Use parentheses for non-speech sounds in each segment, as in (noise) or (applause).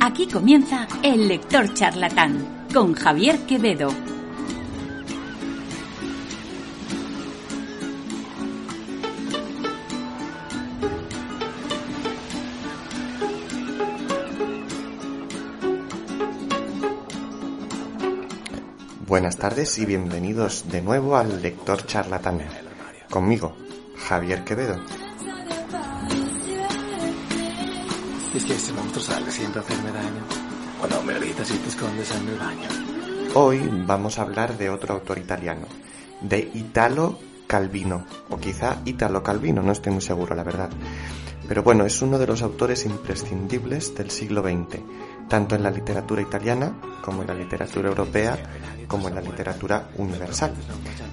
Aquí comienza El Lector Charlatán con Javier Quevedo. Buenas tardes y bienvenidos de nuevo al Lector Charlatán. Conmigo, Javier Quevedo. Monstruo sale siempre a hacerme daño. Me gritas y te escondes en baño. Hoy vamos a hablar de otro autor italiano, de Italo Calvino, o quizá Italo Calvino, no estoy muy seguro, la verdad. Pero bueno, es uno de los autores imprescindibles del siglo XX, tanto en la literatura italiana como en la literatura europea, como en la literatura universal.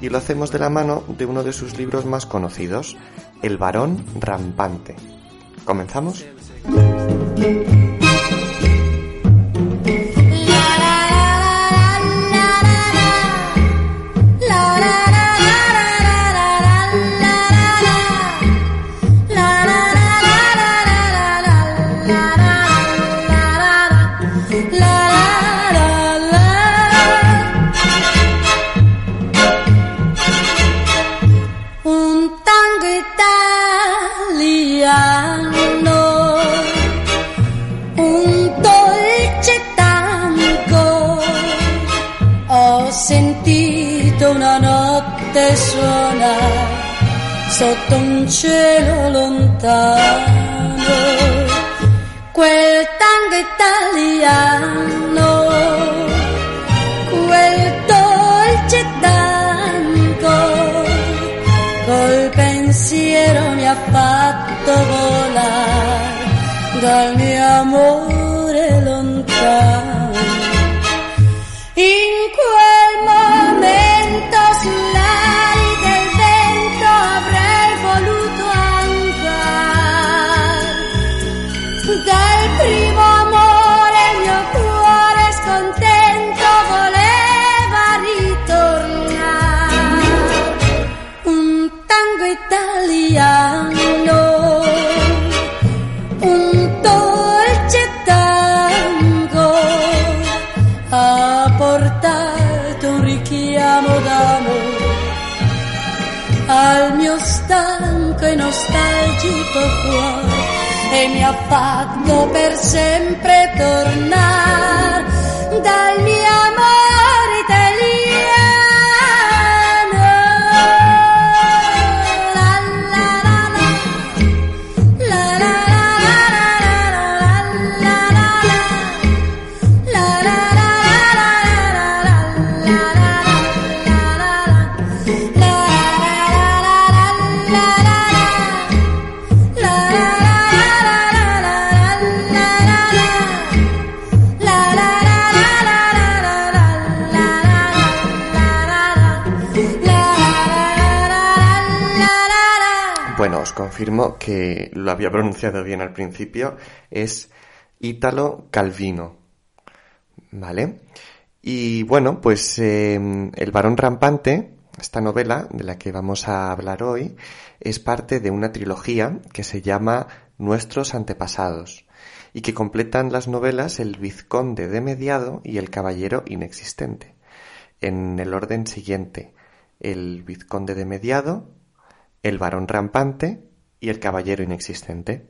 Y lo hacemos de la mano de uno de sus libros más conocidos, El varón rampante. ¿Comenzamos? Suonare sotto un cielo lontano. Quel portato un richiamo d'amore al mio stanco e nostalgico cuore e mi ha fatto per sempre tornare dal mio que lo había pronunciado bien al principio. Es Italo Calvino. ¿Vale? Y bueno, pues eh, El varón rampante, esta novela de la que vamos a hablar hoy, es parte de una trilogía que se llama Nuestros antepasados y que completan las novelas El vizconde de mediado y El caballero inexistente. En el orden siguiente, El vizconde de mediado, El varón rampante y El caballero inexistente.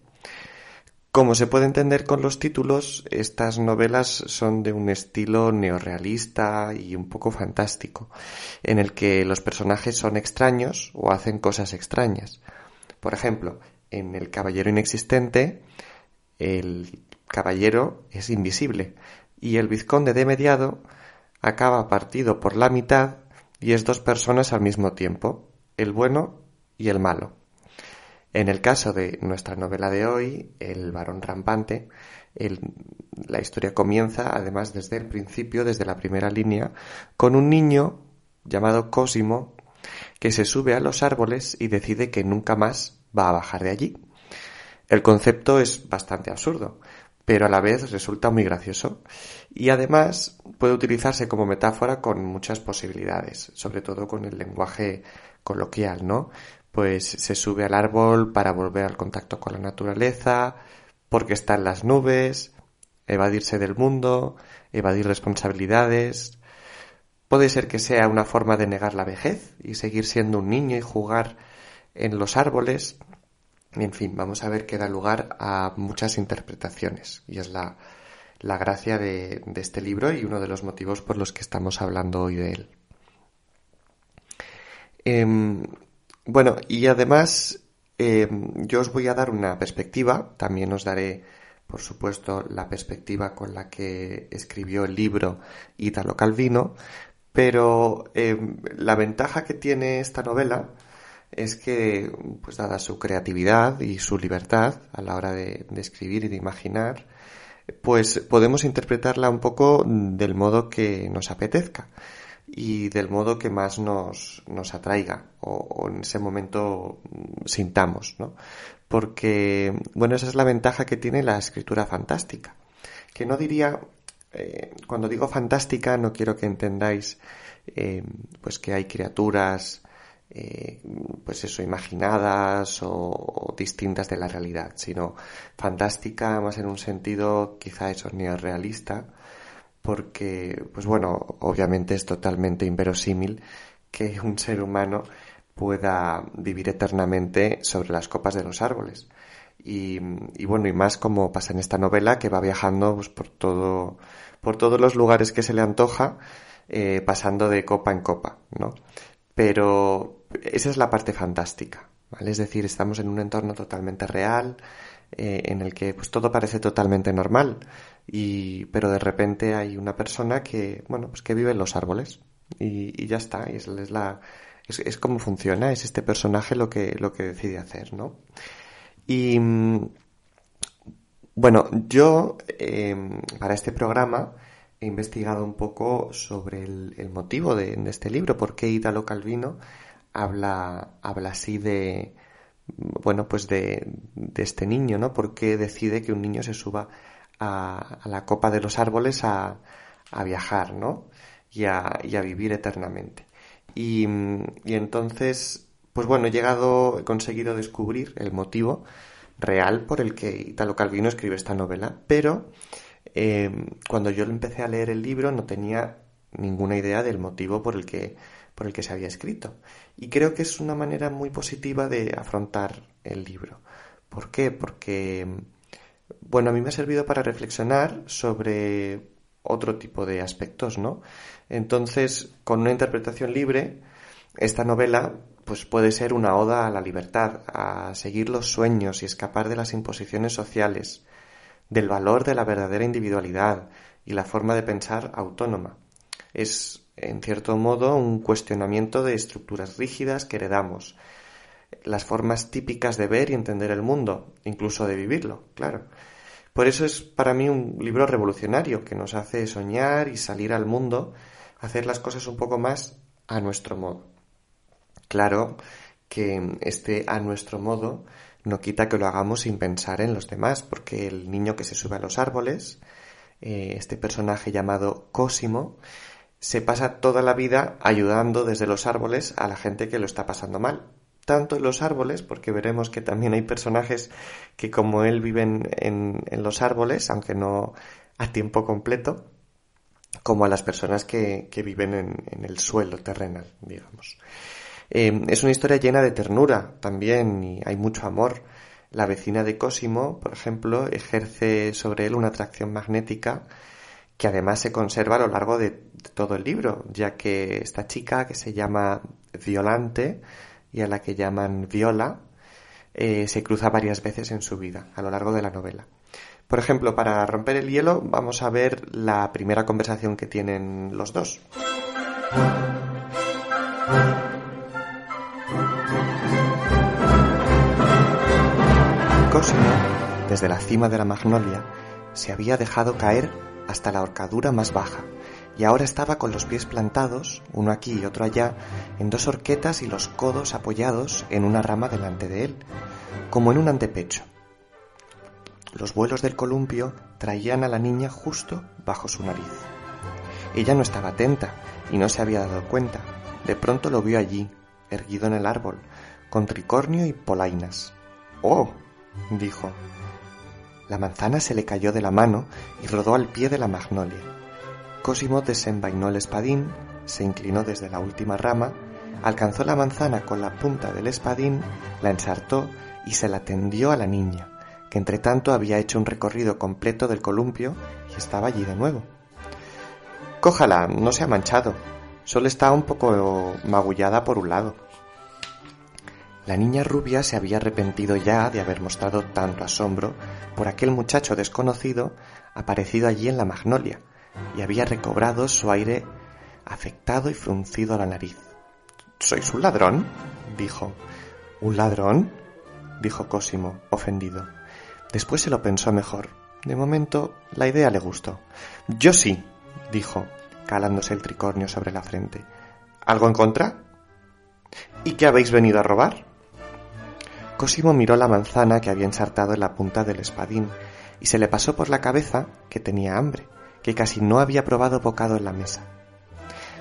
Como se puede entender con los títulos, estas novelas son de un estilo neorrealista y un poco fantástico, en el que los personajes son extraños o hacen cosas extrañas. Por ejemplo, en El Caballero Inexistente, el caballero es invisible y el vizconde de mediado acaba partido por la mitad y es dos personas al mismo tiempo, el bueno y el malo. En el caso de nuestra novela de hoy, El varón rampante, la historia comienza, además, desde el principio, desde la primera línea, con un niño llamado Cosimo que se sube a los árboles y decide que nunca más va a bajar de allí. El concepto es bastante absurdo, pero a la vez resulta muy gracioso y además puede utilizarse como metáfora con muchas posibilidades, sobre todo con el lenguaje coloquial, ¿no? Pues se sube al árbol para volver al contacto con la naturaleza, porque está en las nubes, evadirse del mundo, evadir responsabilidades. Puede ser que sea una forma de negar la vejez y seguir siendo un niño y jugar en los árboles. En fin, vamos a ver que da lugar a muchas interpretaciones y es la, la gracia de, este libro y uno de los motivos por los que estamos hablando hoy de él. Em, bueno, y además em, yo os voy a dar una perspectiva, también os daré, por supuesto, la perspectiva con la que escribió el libro Italo Calvino, pero em, la ventaja que tiene esta novela es que, pues dada su creatividad y su libertad a la hora de escribir y de imaginar, pues podemos interpretarla un poco del modo que nos apetezca y del modo que más nos, nos atraiga o, en ese momento sintamos, ¿no? Porque, bueno, esa es la ventaja que tiene la escritura fantástica. Que no diría, eh, cuando digo fantástica, no quiero que entendáis, eh, pues que hay criaturas eh, pues eso, imaginadas o, distintas de la realidad, sino fantástica más en un sentido quizá eso realista, porque, pues bueno, obviamente es totalmente inverosímil que un ser humano pueda vivir eternamente sobre las copas de los árboles. Y, bueno, y más como pasa en esta novela que va viajando pues, por todo, por todos los lugares que se le antoja, eh, pasando de copa en copa, ¿no? Pero, esa es la parte fantástica, Es decir, estamos en un entorno totalmente real, eh, en el que pues todo parece totalmente normal, y, pero de repente hay una persona que, bueno, pues que vive en los árboles, y, ya está, y es, la, es, como funciona, es este personaje lo que, lo que decide hacer, ¿no? Y, bueno, yo, em, para este programa, he investigado un poco sobre el, motivo de, de, este libro, por qué Italo Calvino habla, habla así de, bueno, pues de, de este niño, ¿no? Porque decide que un niño se suba a, a la copa de los árboles a, a viajar, ¿no? Y a, y a vivir eternamente. Y, y, entonces, pues bueno, he llegado, he conseguido descubrir el motivo real por el que Italo Calvino escribe esta novela, pero eh, cuando yo empecé a leer el libro no tenía ninguna idea del motivo por el que por el que se había escrito. Y creo que es una manera muy positiva de afrontar el libro. ¿Por qué? Porque, bueno, a mí me ha servido para reflexionar sobre otro tipo de aspectos, ¿no? Entonces, con una interpretación libre, esta novela pues puede ser una oda a la libertad, a seguir los sueños y escapar de las imposiciones sociales, del valor de la verdadera individualidad y la forma de pensar autónoma. Es en cierto modo, un cuestionamiento de estructuras rígidas que heredamos, las formas típicas de ver y entender el mundo, incluso de vivirlo, claro. Por eso es para mí un libro revolucionario que nos hace soñar y salir al mundo, hacer las cosas un poco más a nuestro modo. Claro que este a nuestro modo no quita que lo hagamos sin pensar en los demás, porque el niño que se sube a los árboles, eh, este personaje llamado Cosimo, se pasa toda la vida ayudando desde los árboles a la gente que lo está pasando mal. Tanto en los árboles, porque veremos que también hay personajes que como él viven en, los árboles, aunque no a tiempo completo, como a las personas que, viven en, el suelo terrenal, digamos. Eh, es una historia llena de ternura también y hay mucho amor. La vecina de Cosimo, por ejemplo, ejerce sobre él una atracción magnética que además se conserva a lo largo de, todo el libro, ya que esta chica que se llama Violante y a la que llaman Viola, eh, se cruza varias veces en su vida, a lo largo de la novela. Por ejemplo, para romper el hielo, vamos a ver la primera conversación que tienen los dos. Cosimo, desde la cima de la magnolia, se había dejado caer hasta la horcadura más baja, y ahora estaba con los pies plantados, uno aquí y otro allá, en dos horquetas y los codos apoyados en una rama delante de él, como en un antepecho. Los vuelos del columpio traían a la niña justo bajo su nariz. Ella no estaba atenta y no se había dado cuenta. De pronto lo vio allí, erguido en el árbol, con tricornio y polainas. ¡Oh! dijo. La manzana se le cayó de la mano y rodó al pie de la magnolia. Cosimo desenvainó el espadín, se inclinó desde la última rama, alcanzó la manzana con la punta del espadín, la ensartó y se la tendió a la niña, que entre tanto había hecho un recorrido completo del columpio y estaba allí de nuevo. Cójala, no se ha manchado, solo está un poco magullada por un lado. La niña rubia se había arrepentido ya de haber mostrado tanto asombro por aquel muchacho desconocido aparecido allí en la magnolia, y había recobrado su aire afectado y fruncido a la nariz. ¿Sois un ladrón? dijo. ¿Un ladrón? dijo Cosimo, ofendido. Después se lo pensó mejor. De momento, la idea le gustó. Yo sí, dijo, calándose el tricornio sobre la frente. ¿Algo en contra? ¿Y qué habéis venido a robar? Cosimo miró la manzana que había ensartado en la punta del espadín y se le pasó por la cabeza que tenía hambre, que casi no había probado bocado en la mesa.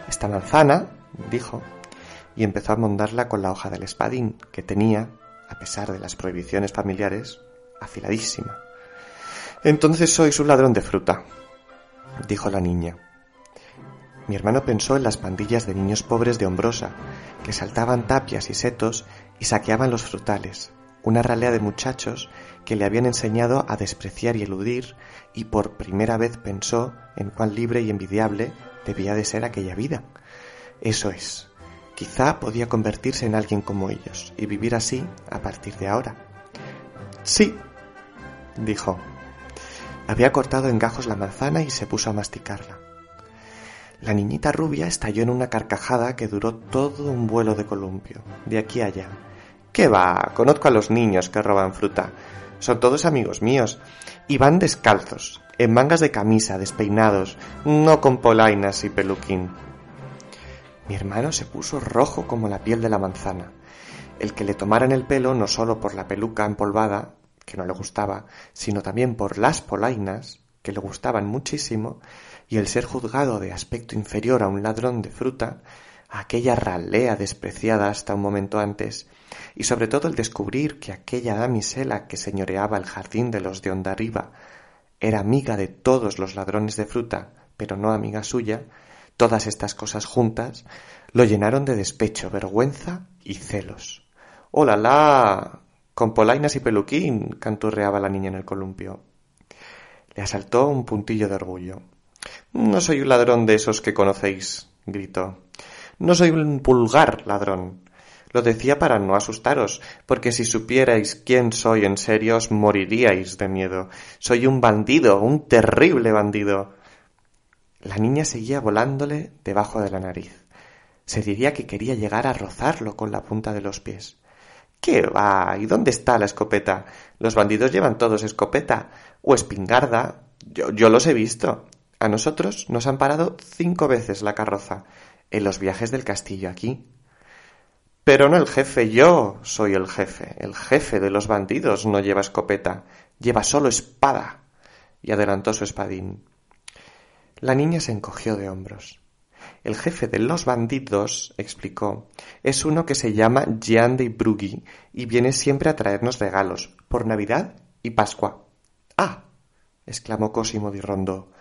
Esta manzana, dijo, y empezó a mondarla con la hoja del espadín, que tenía, a pesar de las prohibiciones familiares, afiladísima. Entonces sois un ladrón de fruta, dijo la niña. Mi hermano pensó en las pandillas de niños pobres de Hombrosa, que saltaban tapias y setos y saqueaban los frutales, una ralea de muchachos que le habían enseñado a despreciar y eludir, y por primera vez pensó en cuán libre y envidiable debía de ser aquella vida. Eso es, quizá podía convertirse en alguien como ellos y vivir así a partir de ahora. Sí, dijo. Había cortado en gajos la manzana y se puso a masticarla. La niñita rubia estalló en una carcajada que duró todo un vuelo de columpio, de aquí a allá, ¿Qué va? Conozco a los niños que roban fruta. Son todos amigos míos. Y van descalzos, en mangas de camisa, despeinados, no con polainas y peluquín. Mi hermano se puso rojo como la piel de la manzana. El que le tomaran el pelo no solo por la peluca empolvada, que no le gustaba, sino también por las polainas, que le gustaban muchísimo, y el ser juzgado de aspecto inferior a un ladrón de fruta, aquella ralea despreciada hasta un momento antes, y sobre todo el descubrir que aquella damisela que señoreaba el jardín de los de Ondarriba era amiga de todos los ladrones de fruta, pero no amiga suya, todas estas cosas juntas lo llenaron de despecho, vergüenza y celos. ¡Hola, la! Con polainas y peluquín, canturreaba la niña en el columpio. Le asaltó un puntillo de orgullo. No soy un ladrón de esos que conocéis, gritó. No soy un pulgar ladrón. Lo decía para no asustaros, porque si supierais quién soy en serio os moriríais de miedo. Soy un bandido, un terrible bandido. La niña seguía volándole debajo de la nariz. Se diría que quería llegar a rozarlo con la punta de los pies. ¿Qué va? ¿Y dónde está la escopeta? Los bandidos llevan todos escopeta o espingarda. Yo, yo los he visto. A nosotros nos han parado cinco veces la carroza en los viajes del castillo aquí. Pero no el jefe, yo soy el jefe. El jefe de los bandidos no lleva escopeta, lleva solo espada. Y adelantó su espadín. La niña se encogió de hombros. El jefe de los bandidos, explicó, es uno que se llama Jean de Brugui y viene siempre a traernos regalos, por Navidad y Pascua. Ah. exclamó Cosimo di Rondó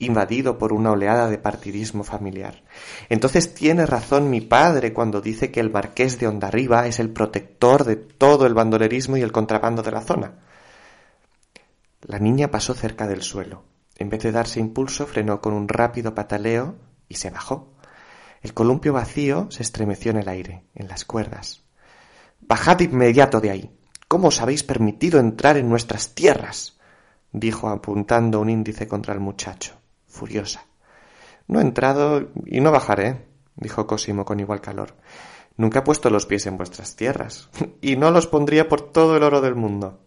invadido por una oleada de partidismo familiar. Entonces tiene razón mi padre cuando dice que el marqués de Ondarriba es el protector de todo el bandolerismo y el contrabando de la zona. La niña pasó cerca del suelo. En vez de darse impulso, frenó con un rápido pataleo y se bajó. El columpio vacío se estremeció en el aire, en las cuerdas. Bajad inmediato de ahí. ¿Cómo os habéis permitido entrar en nuestras tierras? dijo apuntando un índice contra el muchacho furiosa. No he entrado y no bajaré, dijo Cosimo con igual calor. Nunca he puesto los pies en vuestras tierras, (laughs) y no los pondría por todo el oro del mundo.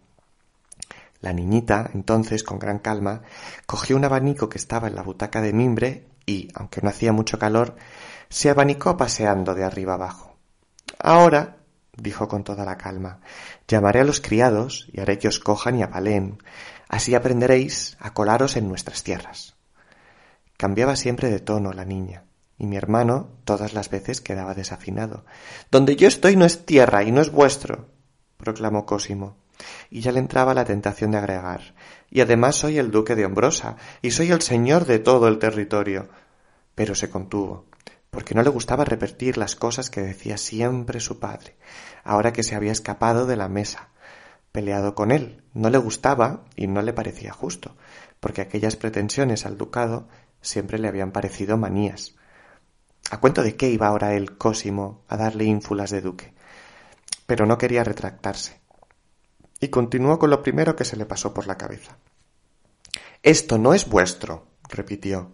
La niñita, entonces, con gran calma, cogió un abanico que estaba en la butaca de mimbre y, aunque no hacía mucho calor, se abanicó paseando de arriba abajo. Ahora, dijo con toda la calma, llamaré a los criados y haré que os cojan y apaleen. Así aprenderéis a colaros en nuestras tierras. Cambiaba siempre de tono la niña, y mi hermano todas las veces quedaba desafinado. Donde yo estoy no es tierra y no es vuestro, proclamó Cosimo. Y ya le entraba la tentación de agregar. Y además soy el duque de Ombrosa, y soy el señor de todo el territorio. Pero se contuvo, porque no le gustaba repetir las cosas que decía siempre su padre, ahora que se había escapado de la mesa, peleado con él. No le gustaba y no le parecía justo, porque aquellas pretensiones al ducado siempre le habían parecido manías. ¿A cuento de qué iba ahora el Cosimo a darle ínfulas de duque? Pero no quería retractarse. Y continuó con lo primero que se le pasó por la cabeza. Esto no es vuestro, repitió,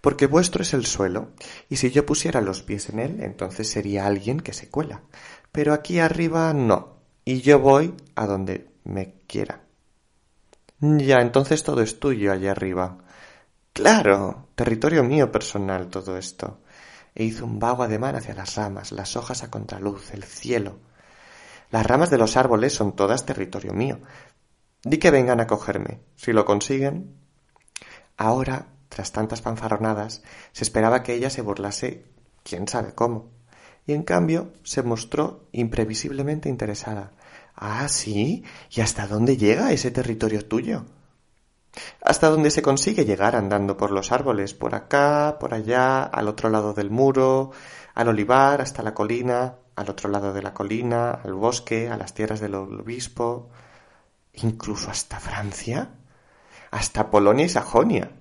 porque vuestro es el suelo, y si yo pusiera los pies en él, entonces sería alguien que se cuela. Pero aquí arriba no, y yo voy a donde me quiera. Ya, entonces todo es tuyo allá arriba. Claro, territorio mío personal todo esto. E hizo un vago ademán hacia las ramas, las hojas a contraluz, el cielo. Las ramas de los árboles son todas territorio mío. Di que vengan a cogerme. Si lo consiguen. Ahora, tras tantas fanfarronadas, se esperaba que ella se burlase quién sabe cómo. Y en cambio se mostró imprevisiblemente interesada. Ah, sí. ¿Y hasta dónde llega ese territorio tuyo? Hasta donde se consigue llegar andando por los árboles, por acá, por allá, al otro lado del muro, al olivar, hasta la colina, al otro lado de la colina, al bosque, a las tierras del obispo, incluso hasta Francia, hasta Polonia y Sajonia,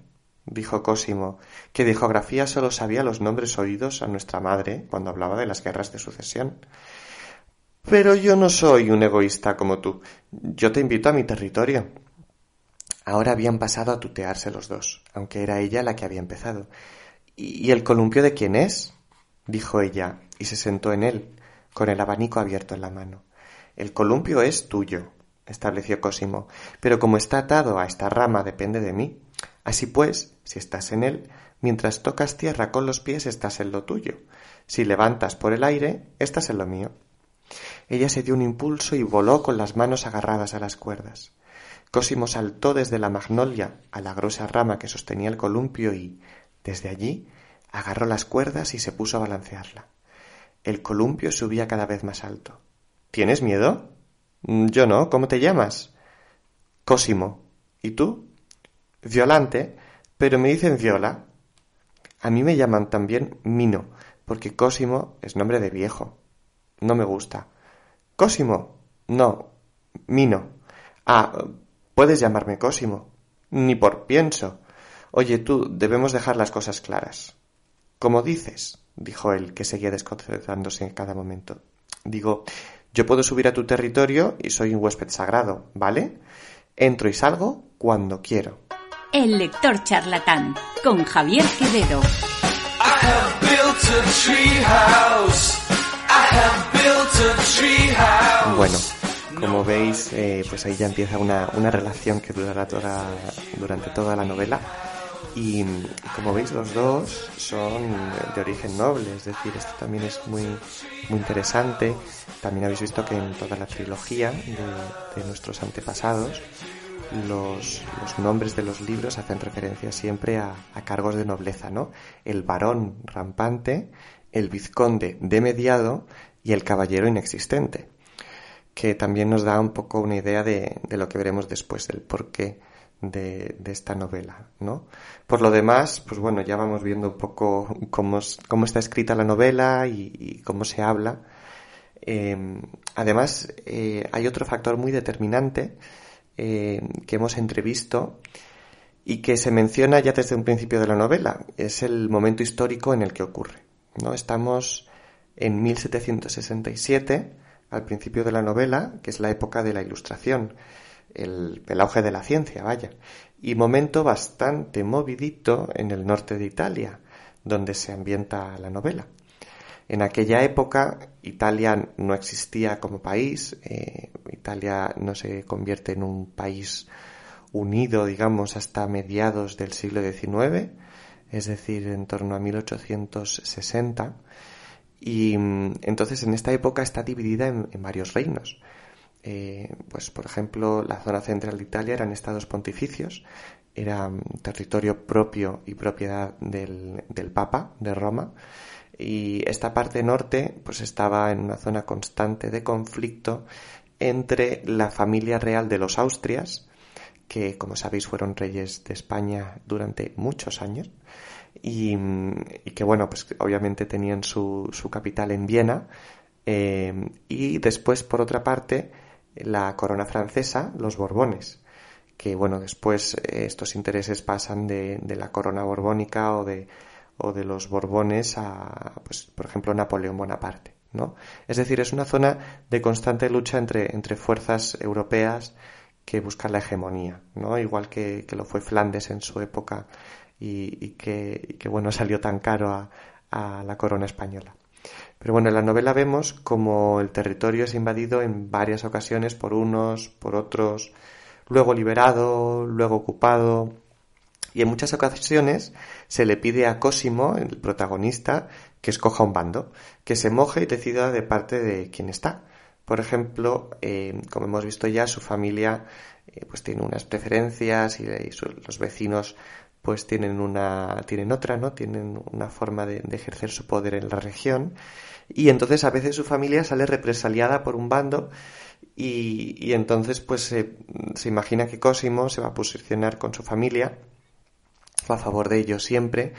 dijo Cosimo, que de geografía solo sabía los nombres oídos a nuestra madre cuando hablaba de las guerras de sucesión. Pero yo no soy un egoísta como tú. Yo te invito a mi territorio. Ahora habían pasado a tutearse los dos, aunque era ella la que había empezado. ¿Y el columpio de quién es? dijo ella, y se sentó en él, con el abanico abierto en la mano. El columpio es tuyo, estableció Cosimo, pero como está atado a esta rama depende de mí. Así pues, si estás en él, mientras tocas tierra con los pies estás en lo tuyo. Si levantas por el aire, estás en lo mío. Ella se dio un impulso y voló con las manos agarradas a las cuerdas. Cosimo saltó desde la magnolia a la gruesa rama que sostenía el columpio y, desde allí, agarró las cuerdas y se puso a balancearla. El columpio subía cada vez más alto. ¿Tienes miedo? Mm, yo no. ¿Cómo te llamas? Cosimo. ¿Y tú? Violante, pero me dicen Viola. A mí me llaman también Mino, porque Cosimo es nombre de viejo. No me gusta. Cosimo. No. Mino. Ah, Puedes llamarme Cosimo. Ni por pienso. Oye tú, debemos dejar las cosas claras. Como dices, dijo él, que seguía desconcertándose en cada momento. Digo, yo puedo subir a tu territorio y soy un huésped sagrado, ¿vale? Entro y salgo cuando quiero. El lector charlatán, con Javier Quevedo. Bueno, como veis, eh, pues ahí ya empieza una, relación que durará toda, durante toda la novela. Y como veis, los dos son de origen noble, es decir, esto también es muy, muy interesante. También habéis visto que en toda la trilogía de, nuestros antepasados, los, nombres de los libros hacen referencia siempre a, a, cargos de nobleza, ¿no? El varón rampante, el vizconde de mediado y el caballero inexistente que también nos da un poco una idea de, lo que veremos después, del porqué de, de, esta novela, ¿no? Por lo demás, pues bueno, ya vamos viendo un poco cómo, cómo está escrita la novela y, cómo se habla. Em, además, eh, hay otro factor muy determinante eh, que hemos entrevisto y que se menciona ya desde un principio de la novela. Es el momento histórico en el que ocurre, ¿no? Estamos en 1767 al principio de la novela, que es la época de la Ilustración, el, auge de la ciencia, vaya, y momento bastante movidito en el norte de Italia, donde se ambienta la novela. En aquella época Italia no existía como país, eh, Italia no se convierte en un país unido, digamos, hasta mediados del siglo XIX, es decir, en torno a 1860, y mm, entonces en esta época está dividida en, varios reinos. Eh, pues por ejemplo, la zona central de Italia eran estados pontificios, era mm, territorio propio y propiedad del, del Papa de Roma, y esta parte norte pues estaba en una zona constante de conflicto entre la familia real de los Austrias, que como sabéis fueron reyes de España durante muchos años, y, que bueno, pues obviamente tenían su, su capital en Viena, eh, y después, por otra parte, la corona francesa, los Borbones, que bueno, después eh, estos intereses pasan de, de, la corona borbónica o de, o de los Borbones a, pues, por ejemplo, Napoleón Bonaparte, ¿no? Es decir, es una zona de constante lucha entre, entre fuerzas europeas que buscan la hegemonía, ¿no? Igual que, que lo fue Flandes en su época y, que, bueno, salió tan caro a, la corona española. Pero bueno, en la novela vemos como el territorio es invadido en varias ocasiones por unos, por otros, luego liberado, luego ocupado. Y en muchas ocasiones se le pide a Cosimo, el protagonista, que escoja un bando, que se moje y decida de parte de quien está. Por ejemplo, eh, como hemos visto ya, su familia eh, pues tiene unas preferencias y, los vecinos pues tienen una tienen otra no tienen una forma de, ejercer su poder en la región. Y entonces a veces su familia sale represaliada por un bando y, y entonces pues se, se, imagina que Cosimo se va a posicionar con su familia a favor de ellos siempre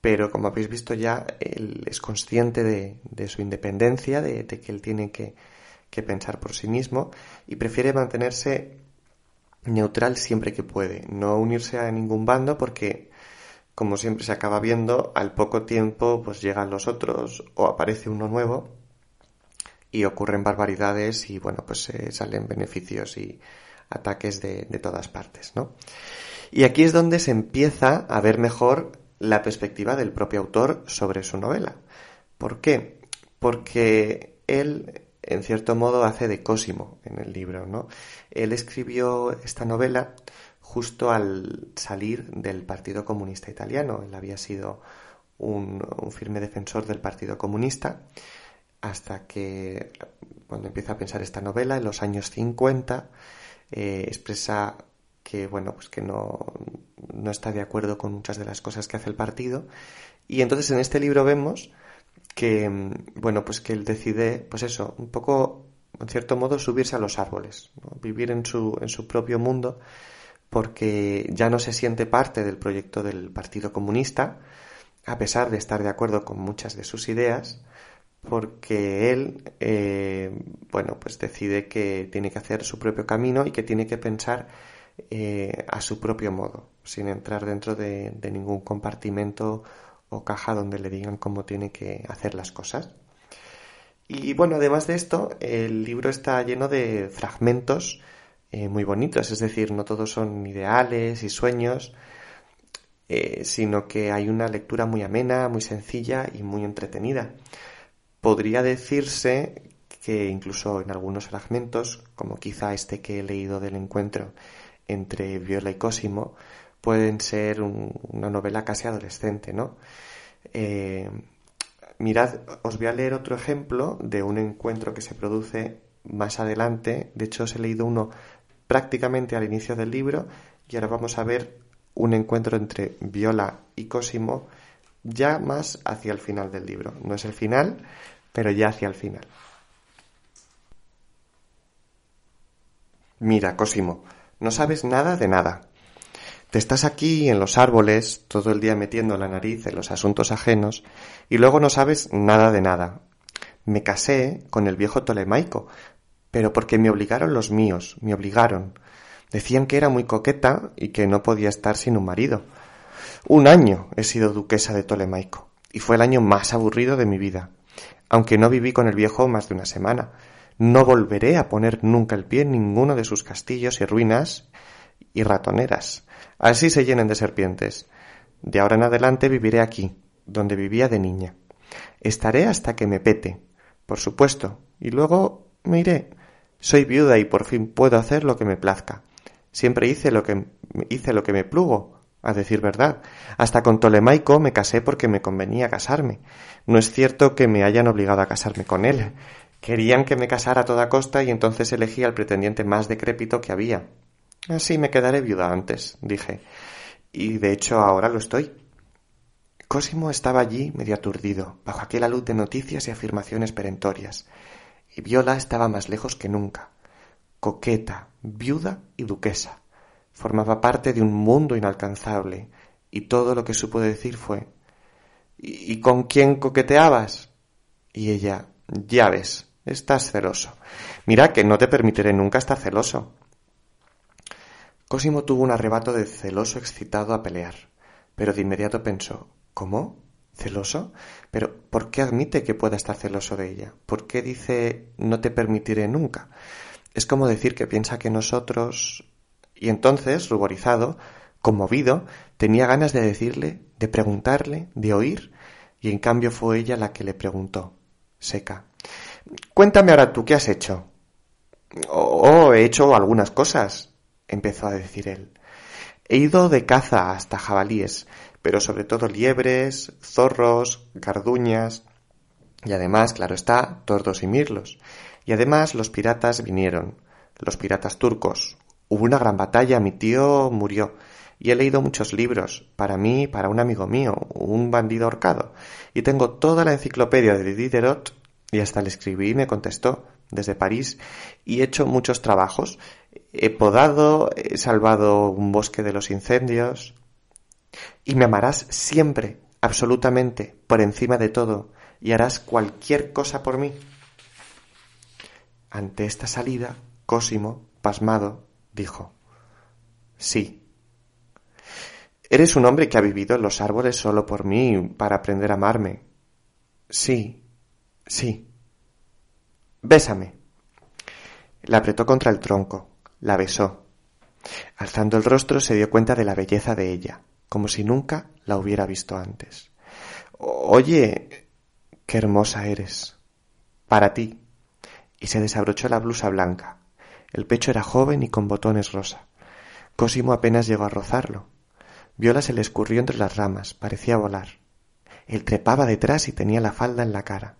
pero como habéis visto ya él es consciente de, de su independencia de, de, que él tiene que, que pensar por sí mismo y prefiere mantenerse neutral siempre que puede, no unirse a ningún bando porque como siempre se acaba viendo, al poco tiempo pues llegan los otros o aparece uno nuevo y ocurren barbaridades y bueno pues eh, salen beneficios y ataques de, de todas partes, ¿no? Y aquí es donde se empieza a ver mejor la perspectiva del propio autor sobre su novela. ¿Por qué? Porque él en cierto modo hace de Cosimo en el libro, ¿no? Él escribió esta novela justo al salir del Partido Comunista Italiano. Él había sido un, firme defensor del Partido Comunista hasta que cuando empieza a pensar esta novela en los años 50 eh, expresa que bueno pues que no, no está de acuerdo con muchas de las cosas que hace el partido y entonces en este libro vemos que, bueno, pues que él decide, pues eso, un poco, en cierto modo, subirse a los árboles, vivir en su, en su propio mundo, porque ya no se siente parte del proyecto del Partido Comunista, a pesar de estar de acuerdo con muchas de sus ideas, porque él, eh, bueno, pues decide que tiene que hacer su propio camino y que tiene que pensar eh, a su propio modo, sin entrar dentro de, de ningún compartimento o caja donde le digan cómo tiene que hacer las cosas. Y bueno, además de esto, el libro está lleno de fragmentos eh, muy bonitos, es decir, no todos son ideales y sueños, eh, sino que hay una lectura muy amena, muy sencilla y muy entretenida. Podría decirse que incluso en algunos fragmentos, como quizá este que he leído del encuentro entre Viola y Cosimo, pueden ser un, una novela casi adolescente, ¿no? Eh, mirad, os voy a leer otro ejemplo de un encuentro que se produce más adelante. De hecho, os he leído uno prácticamente al inicio del libro y ahora vamos a ver un encuentro entre Viola y Cosimo ya más hacia el final del libro. No es el final, pero ya hacia el final. Mira, Cosimo, no sabes nada de nada. Te estás aquí en los árboles todo el día metiendo la nariz en los asuntos ajenos y luego no sabes nada de nada. Me casé con el viejo Tolemaico, pero porque me obligaron los míos, me obligaron. Decían que era muy coqueta y que no podía estar sin un marido. Un año he sido duquesa de Tolemaico y fue el año más aburrido de mi vida. Aunque no viví con el viejo más de una semana, no volveré a poner nunca el pie en ninguno de sus castillos y ruinas y ratoneras. Así se llenen de serpientes. De ahora en adelante viviré aquí, donde vivía de niña. Estaré hasta que me pete, por supuesto, y luego me iré. Soy viuda y por fin puedo hacer lo que me plazca. Siempre hice lo que hice lo que me plugo, a decir verdad. Hasta con Tolemaico me casé porque me convenía casarme. No es cierto que me hayan obligado a casarme con él. Querían que me casara a toda costa y entonces elegí al pretendiente más decrépito que había. Así me quedaré viuda antes, dije. Y de hecho ahora lo estoy. Cosimo estaba allí medio aturdido, bajo aquella luz de noticias y afirmaciones perentorias, y Viola estaba más lejos que nunca. coqueta, viuda y duquesa. Formaba parte de un mundo inalcanzable, y todo lo que supo decir fue ¿Y, con quién coqueteabas? Y ella Ya ves, estás celoso. Mira que no te permitiré nunca estar celoso. Cosimo tuvo un arrebato de celoso excitado a pelear, pero de inmediato pensó ¿Cómo? ¿Celoso? Pero ¿por qué admite que pueda estar celoso de ella? ¿Por qué dice no te permitiré nunca? Es como decir que piensa que nosotros... Y entonces, ruborizado, conmovido, tenía ganas de decirle, de preguntarle, de oír, y en cambio fue ella la que le preguntó, seca. Cuéntame ahora tú, ¿qué has hecho? Oh, he hecho algunas cosas, empezó a decir él. He ido de caza hasta jabalíes, pero sobre todo liebres, zorros, garduñas, y además, claro está, tordos y mirlos. Y además los piratas vinieron, los piratas turcos. Hubo una gran batalla, mi tío murió, y he leído muchos libros, para mí para un amigo mío, un bandido ahorcado, y tengo toda la enciclopedia de Diderot, y hasta le escribí y me contestó, desde París, y he hecho muchos trabajos. He podado, he salvado un bosque de los incendios, y me amarás siempre, absolutamente, por encima de todo, y harás cualquier cosa por mí. Ante esta salida, Cosimo, pasmado, dijo Sí, Eres un hombre que ha vivido en los árboles solo por mí, para aprender a amarme. Sí, sí. Bésame. La apretó contra el tronco, la besó. Alzando el rostro se dio cuenta de la belleza de ella, como si nunca la hubiera visto antes. Oye, qué hermosa eres. Para ti. Y se desabrochó la blusa blanca. El pecho era joven y con botones rosa. Cosimo apenas llegó a rozarlo. Viola se le escurrió entre las ramas, parecía volar. Él trepaba detrás y tenía la falda en la cara.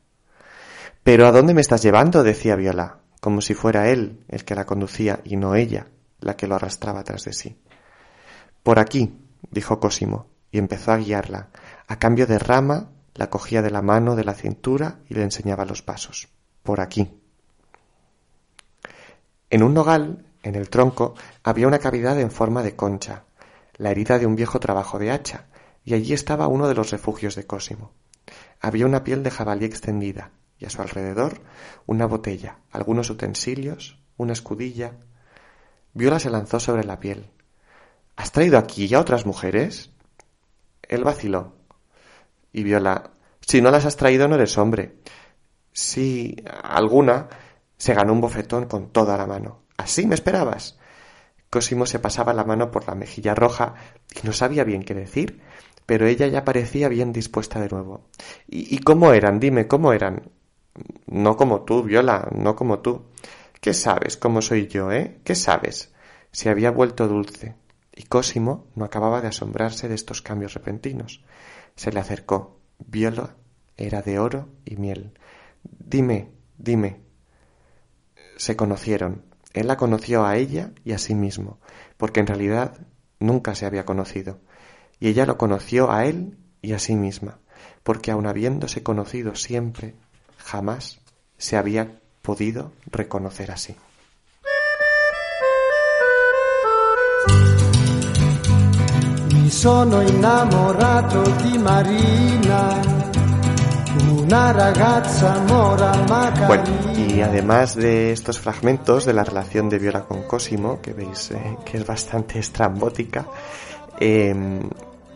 Pero ¿a dónde me estás llevando? decía Viola, como si fuera él el que la conducía y no ella la que lo arrastraba tras de sí. Por aquí, dijo Cosimo, y empezó a guiarla. A cambio de rama, la cogía de la mano de la cintura y le enseñaba los pasos. Por aquí. En un nogal, en el tronco, había una cavidad en forma de concha, la herida de un viejo trabajo de hacha, y allí estaba uno de los refugios de Cosimo. Había una piel de jabalí extendida, y a su alrededor una botella, algunos utensilios, una escudilla. Viola se lanzó sobre la piel. ¿Has traído aquí a otras mujeres? Él vaciló. Y Viola, si no las has traído no eres hombre. Sí, alguna. Se ganó un bofetón con toda la mano. ¿Así me esperabas? Cosimo se pasaba la mano por la mejilla roja y no sabía bien qué decir, pero ella ya parecía bien dispuesta de nuevo. ¿Y, cómo eran? Dime, ¿cómo eran? No como tú, Viola, no como tú. ¿Qué sabes cómo soy yo, eh? ¿Qué sabes? Se había vuelto dulce, y Cosimo no acababa de asombrarse de estos cambios repentinos. Se le acercó. Viola era de oro y miel. Dime, dime. Se conocieron. Él la conoció a ella y a sí mismo, porque en realidad nunca se había conocido, y ella lo conoció a él y a sí misma, porque aun habiéndose conocido siempre, jamás se había podido reconocer así. Mi sono innamorato di Marina bueno, y además de estos fragmentos de la relación de Viola con Cosimo, que veis eh, que es bastante estrambótica, em,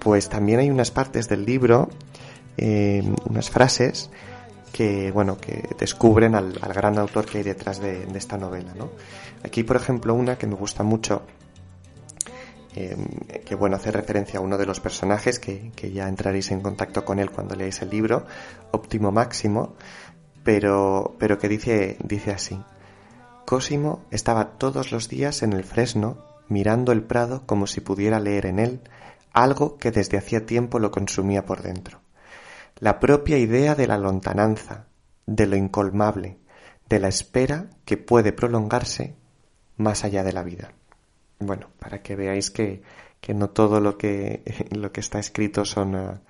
pues también hay unas partes del libro, em, unas frases que, bueno, que descubren al, gran autor que hay detrás de, esta novela, ¿no? Aquí, por ejemplo, una que me gusta mucho, Em, que bueno, hace referencia a uno de los personajes que, ya entraréis en contacto con él cuando leáis el libro, Óptimo Máximo, pero, pero que dice, dice así. Cosimo estaba todos los días en el fresno, mirando el prado como si pudiera leer en él algo que desde hacía tiempo lo consumía por dentro. La propia idea de la lontananza, de lo incolmable, de la espera que puede prolongarse más allá de la vida. Bueno, para que veáis que, que no todo lo que, (laughs) lo que está escrito son eh,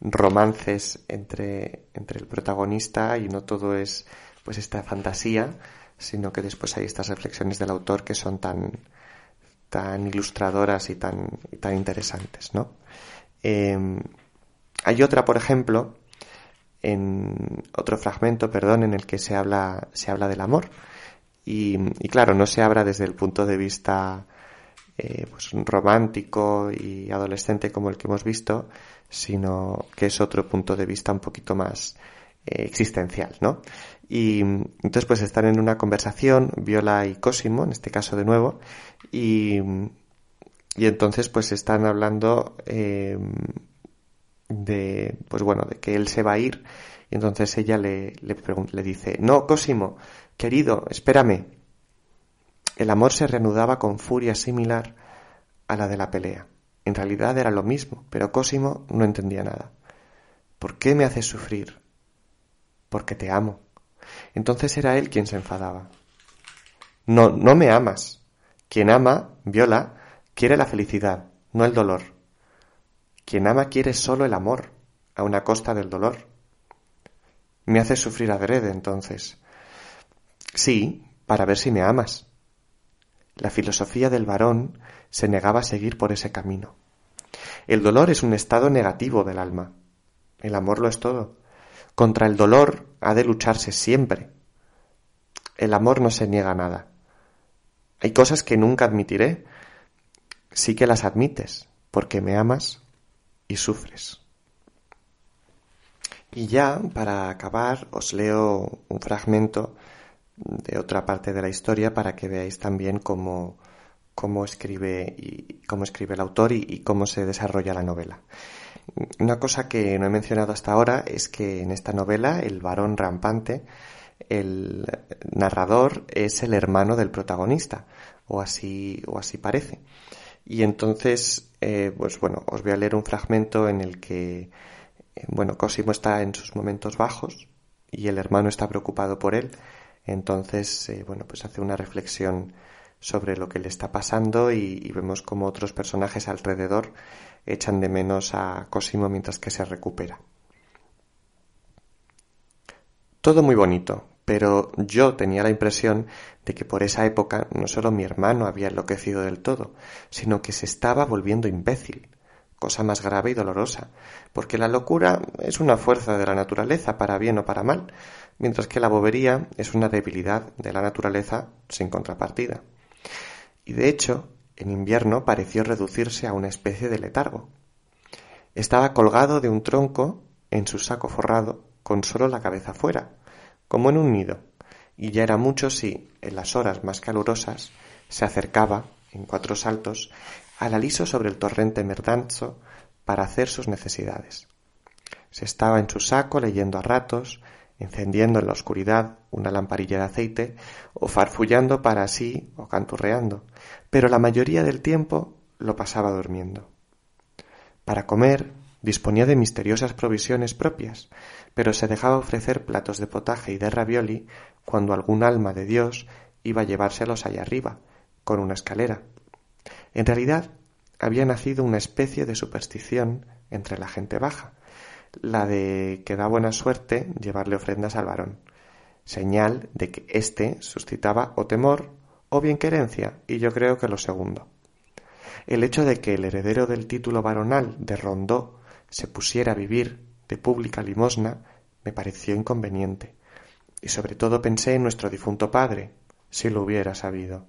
romances entre, entre el protagonista y no todo es pues esta fantasía, sino que después hay estas reflexiones del autor que son tan, tan ilustradoras y tan, tan interesantes, ¿no? Em, hay otra, por ejemplo, en otro fragmento, perdón, en el que se habla, se habla del amor. Y, claro, no se habla desde el punto de vista eh, pues, romántico y adolescente como el que hemos visto, sino que es otro punto de vista un poquito más eh, existencial, ¿no? Y entonces pues están en una conversación, Viola y Cosimo, en este caso de nuevo, y, y entonces pues están hablando eh, de, pues bueno, de que él se va a ir, y entonces ella le, le, le dice, no, Cosimo, querido, espérame. El amor se reanudaba con furia similar a la de la pelea. En realidad era lo mismo, pero Cosimo no entendía nada. ¿Por qué me haces sufrir? Porque te amo. Entonces era él quien se enfadaba. No, no me amas. Quien ama, Viola, quiere la felicidad, no el dolor. Quien ama quiere solo el amor, a una costa del dolor. Me haces sufrir adrede, entonces. Sí, para ver si me amas. La filosofía del varón se negaba a seguir por ese camino. El dolor es un estado negativo del alma. El amor lo es todo. Contra el dolor ha de lucharse siempre. El amor no se niega a nada. Hay cosas que nunca admitiré. Sí que las admites, porque me amas y sufres. Y ya, para acabar, os leo un fragmento de otra parte de la historia para que veáis también cómo, cómo escribe y cómo escribe el autor y, cómo se desarrolla la novela. Una cosa que no he mencionado hasta ahora es que en esta novela el varón rampante, el narrador es el hermano del protagonista, o así, o así parece. Y entonces, eh, pues bueno, os voy a leer un fragmento en el que, eh, bueno, Cosimo está en sus momentos bajos y el hermano está preocupado por él entonces, eh, bueno, pues hace una reflexión sobre lo que le está pasando y, vemos como otros personajes alrededor echan de menos a Cosimo mientras que se recupera. Todo muy bonito, pero yo tenía la impresión de que por esa época no solo mi hermano había enloquecido del todo, sino que se estaba volviendo imbécil, cosa más grave y dolorosa, porque la locura es una fuerza de la naturaleza, para bien o para mal, mientras que la bobería es una debilidad de la naturaleza sin contrapartida. Y de hecho, en invierno pareció reducirse a una especie de letargo. Estaba colgado de un tronco en su saco forrado, con solo la cabeza fuera, como en un nido, y ya era mucho si, en las horas más calurosas, se acercaba, en cuatro saltos, al aliso sobre el torrente Merdanzo para hacer sus necesidades. Se estaba en su saco leyendo a ratos, encendiendo en la oscuridad una lamparilla de aceite o farfullando para sí o canturreando, pero la mayoría del tiempo lo pasaba durmiendo. Para comer disponía de misteriosas provisiones propias, pero se dejaba ofrecer platos de potaje y de ravioli cuando algún alma de Dios iba a llevárselos allá arriba, con una escalera. En realidad, había nacido una especie de superstición entre la gente baja, la de que da buena suerte llevarle ofrendas al varón, señal de que éste suscitaba o temor o bien querencia, y yo creo que lo segundo. El hecho de que el heredero del título varonal de Rondó se pusiera a vivir de pública limosna me pareció inconveniente, y sobre todo pensé en nuestro difunto padre, si lo hubiera sabido.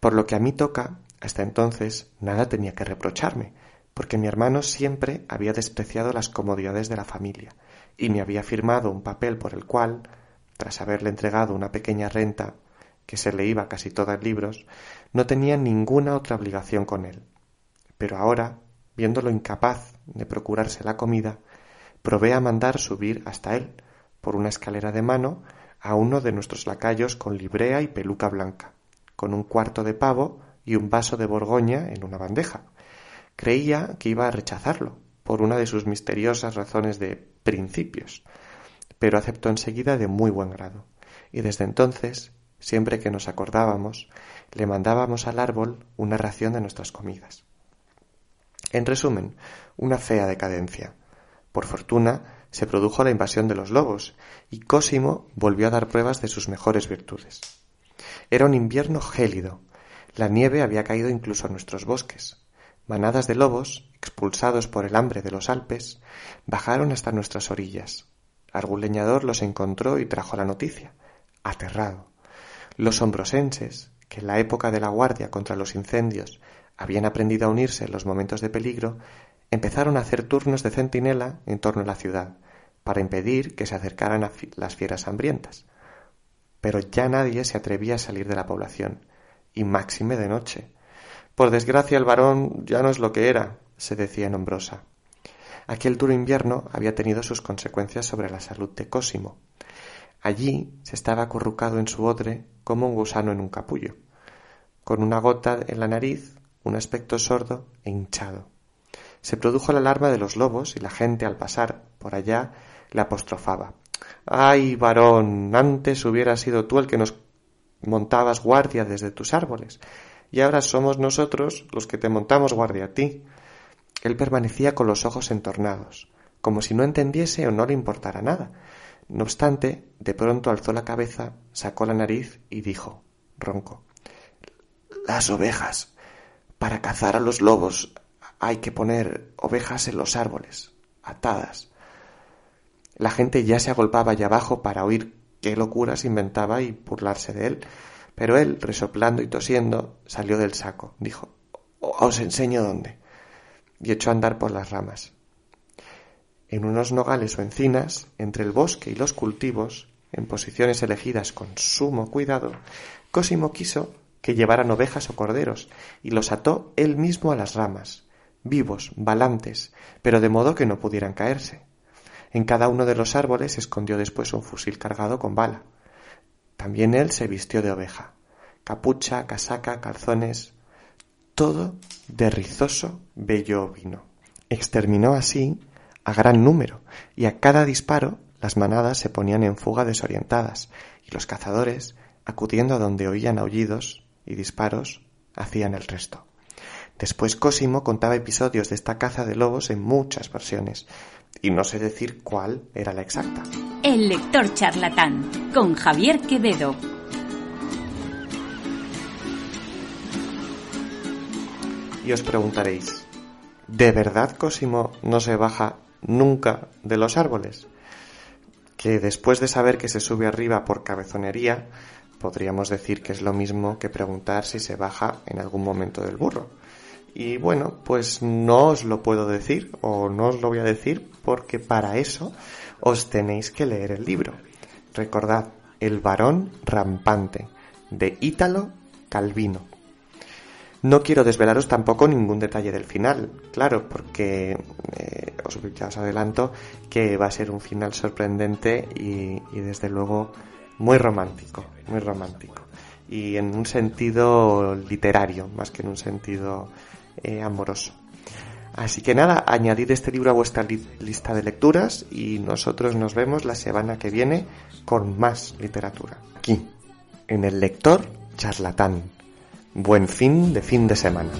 Por lo que a mí toca, hasta entonces nada tenía que reprocharme, porque mi hermano siempre había despreciado las comodidades de la familia y me había firmado un papel por el cual, tras haberle entregado una pequeña renta que se le iba casi toda en libros, no tenía ninguna otra obligación con él. Pero ahora, viéndolo incapaz de procurarse la comida, probé a mandar subir hasta él, por una escalera de mano, a uno de nuestros lacayos con librea y peluca blanca, con un cuarto de pavo y un vaso de Borgoña en una bandeja, Creía que iba a rechazarlo, por una de sus misteriosas razones de principios, pero aceptó enseguida de muy buen grado, y desde entonces, siempre que nos acordábamos, le mandábamos al árbol una ración de nuestras comidas. En resumen, una fea decadencia. Por fortuna, se produjo la invasión de los lobos y Cosimo volvió a dar pruebas de sus mejores virtudes. Era un invierno gélido. La nieve había caído incluso en nuestros bosques. Manadas de lobos, expulsados por el hambre de los Alpes, bajaron hasta nuestras orillas. Algún leñador los encontró y trajo la noticia, aterrado. Los hombrosenses, que en la época de la guardia contra los incendios habían aprendido a unirse en los momentos de peligro, empezaron a hacer turnos de centinela en torno a la ciudad, para impedir que se acercaran a las fieras hambrientas. Pero ya nadie se atrevía a salir de la población, y máxime de noche. Por desgracia el varón ya no es lo que era, se decía en Hombrosa. Aquel duro invierno había tenido sus consecuencias sobre la salud de Cosimo. Allí se estaba acurrucado en su odre como un gusano en un capullo, con una gota en la nariz, un aspecto sordo e hinchado. Se produjo la alarma de los lobos y la gente al pasar por allá le apostrofaba. Ay, varón, antes hubieras sido tú el que nos montabas guardia desde tus árboles, y ahora somos nosotros los que te montamos guardia a ti. Él permanecía con los ojos entornados, como si no entendiese o no le importara nada. No obstante, de pronto alzó la cabeza, sacó la nariz y dijo, ronco Las ovejas. Para cazar a los lobos hay que poner ovejas en los árboles, atadas. La gente ya se agolpaba allá abajo para oír qué locuras inventaba y burlarse de él. Pero él, resoplando y tosiendo, salió del saco. Dijo, os enseño dónde. Y echó a andar por las ramas. En unos nogales o encinas, entre el bosque y los cultivos, en posiciones elegidas con sumo cuidado, Cosimo quiso que llevaran ovejas o corderos, y los ató él mismo a las ramas, vivos, balantes, pero de modo que no pudieran caerse. En cada uno de los árboles escondió después un fusil cargado con bala. También él se vistió de oveja. Capucha, casaca, calzones, todo de rizoso bello ovino. Exterminó así a gran número, y a cada disparo las manadas se ponían en fuga desorientadas, y los cazadores, acudiendo a donde oían aullidos y disparos, hacían el resto. Después Cosimo contaba episodios de esta caza de lobos en muchas versiones, y no sé decir cuál era la exacta. El lector charlatán, con Javier Quevedo. Y os preguntaréis, ¿de verdad Cosimo no se baja nunca de los árboles? Que después de saber que se sube arriba por cabezonería, podríamos decir que es lo mismo que preguntar si se baja en algún momento del burro. Y bueno, pues no os lo puedo decir o no os lo voy a decir porque para eso os tenéis que leer el libro. Recordad, El varón rampante, de Ítalo Calvino. No quiero desvelaros tampoco ningún detalle del final, claro, porque eh, os, ya os adelanto que va a ser un final sorprendente y, y desde luego muy romántico, muy romántico. Y en un sentido literario, más que en un sentido eh, amoroso. Así que nada, añadid este libro a vuestra lista de lecturas y nosotros nos vemos la semana que viene con más literatura. Aquí, en el lector charlatán. Buen fin de fin de semana.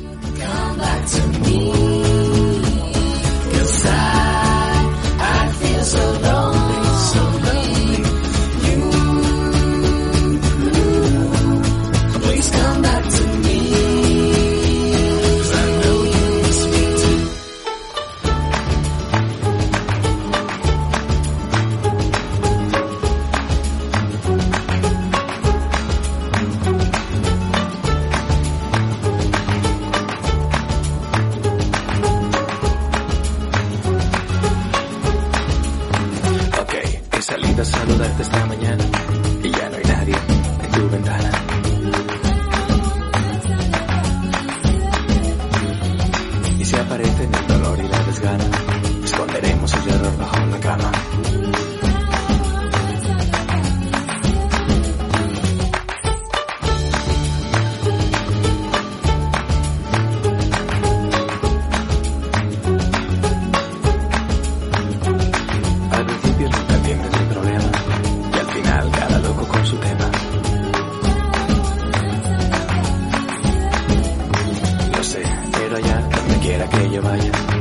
Vaya,